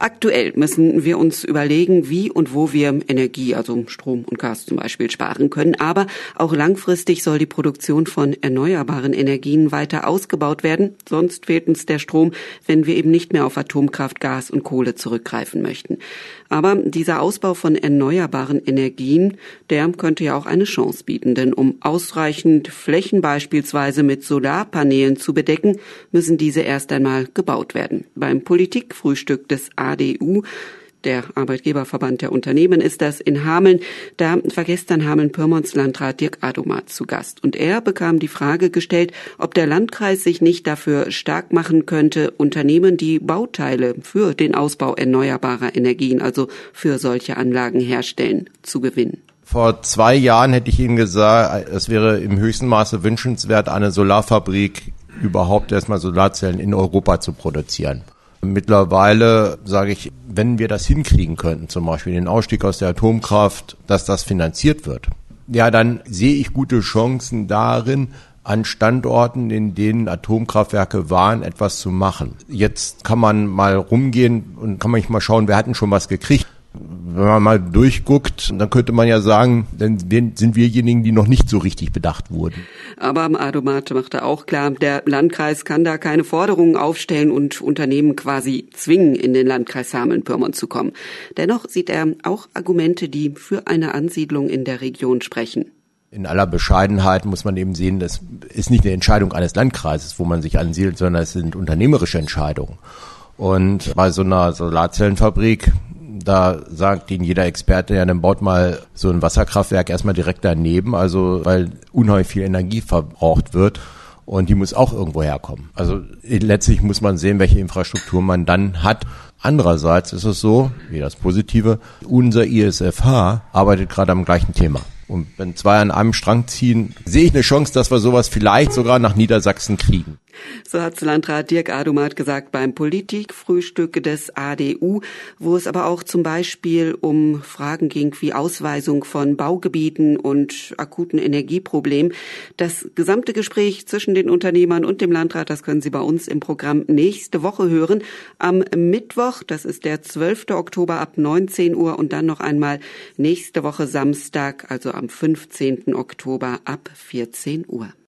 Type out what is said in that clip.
Aktuell müssen wir uns überlegen, wie und wo wir Energie, also Strom und Gas zum Beispiel, sparen können. Aber auch langfristig soll die Produktion von erneuerbaren Energien weiter ausgebaut werden. Sonst fehlt uns der Strom, wenn wir eben nicht mehr auf Atomkraft, Gas und Kohle zurückgreifen möchten. Aber dieser Ausbau von erneuerbaren Energien, der könnte ja auch eine Chance bieten. Denn um ausreichend Flächen beispielsweise mit Solarpanelen zu bedecken, müssen diese erst einmal gebaut werden. Beim Politikfrühstück des ADU der Arbeitgeberverband der Unternehmen ist das in Hameln. Da war gestern Hameln-Pyrmons Landrat Dirk Adomat zu Gast. Und er bekam die Frage gestellt, ob der Landkreis sich nicht dafür stark machen könnte, Unternehmen, die Bauteile für den Ausbau erneuerbarer Energien, also für solche Anlagen herstellen, zu gewinnen. Vor zwei Jahren hätte ich Ihnen gesagt, es wäre im höchsten Maße wünschenswert, eine Solarfabrik überhaupt erstmal Solarzellen in Europa zu produzieren. Mittlerweile sage ich, wenn wir das hinkriegen könnten, zum Beispiel den Ausstieg aus der Atomkraft, dass das finanziert wird, ja, dann sehe ich gute Chancen darin, an Standorten, in denen Atomkraftwerke waren, etwas zu machen. Jetzt kann man mal rumgehen und kann man mal schauen, wer hat denn schon was gekriegt wenn man mal durchguckt, dann könnte man ja sagen, dann sind wirjenigen, die noch nicht so richtig bedacht wurden. Aber Adomat machte auch klar, der Landkreis kann da keine Forderungen aufstellen und Unternehmen quasi zwingen, in den Landkreis Hameln-Pyrmont zu kommen. Dennoch sieht er auch Argumente, die für eine Ansiedlung in der Region sprechen. In aller Bescheidenheit muss man eben sehen, das ist nicht eine Entscheidung eines Landkreises, wo man sich ansiedelt, sondern es sind unternehmerische Entscheidungen. Und bei so einer Solarzellenfabrik da sagt Ihnen jeder Experte, ja, dann baut mal so ein Wasserkraftwerk erstmal direkt daneben, also weil unheimlich viel Energie verbraucht wird und die muss auch irgendwo herkommen. Also letztlich muss man sehen, welche Infrastruktur man dann hat. Andererseits ist es so, wie das Positive, unser ISFH arbeitet gerade am gleichen Thema. Und wenn zwei an einem Strang ziehen, sehe ich eine Chance, dass wir sowas vielleicht sogar nach Niedersachsen kriegen. So hat Landrat Dirk Adumat gesagt beim Politikfrühstück des ADU, wo es aber auch zum Beispiel um Fragen ging wie Ausweisung von Baugebieten und akuten Energieproblemen. Das gesamte Gespräch zwischen den Unternehmern und dem Landrat, das können Sie bei uns im Programm nächste Woche hören. Am Mittwoch, das ist der 12. Oktober ab 19 Uhr und dann noch einmal nächste Woche Samstag, also am 15. Oktober ab 14 Uhr.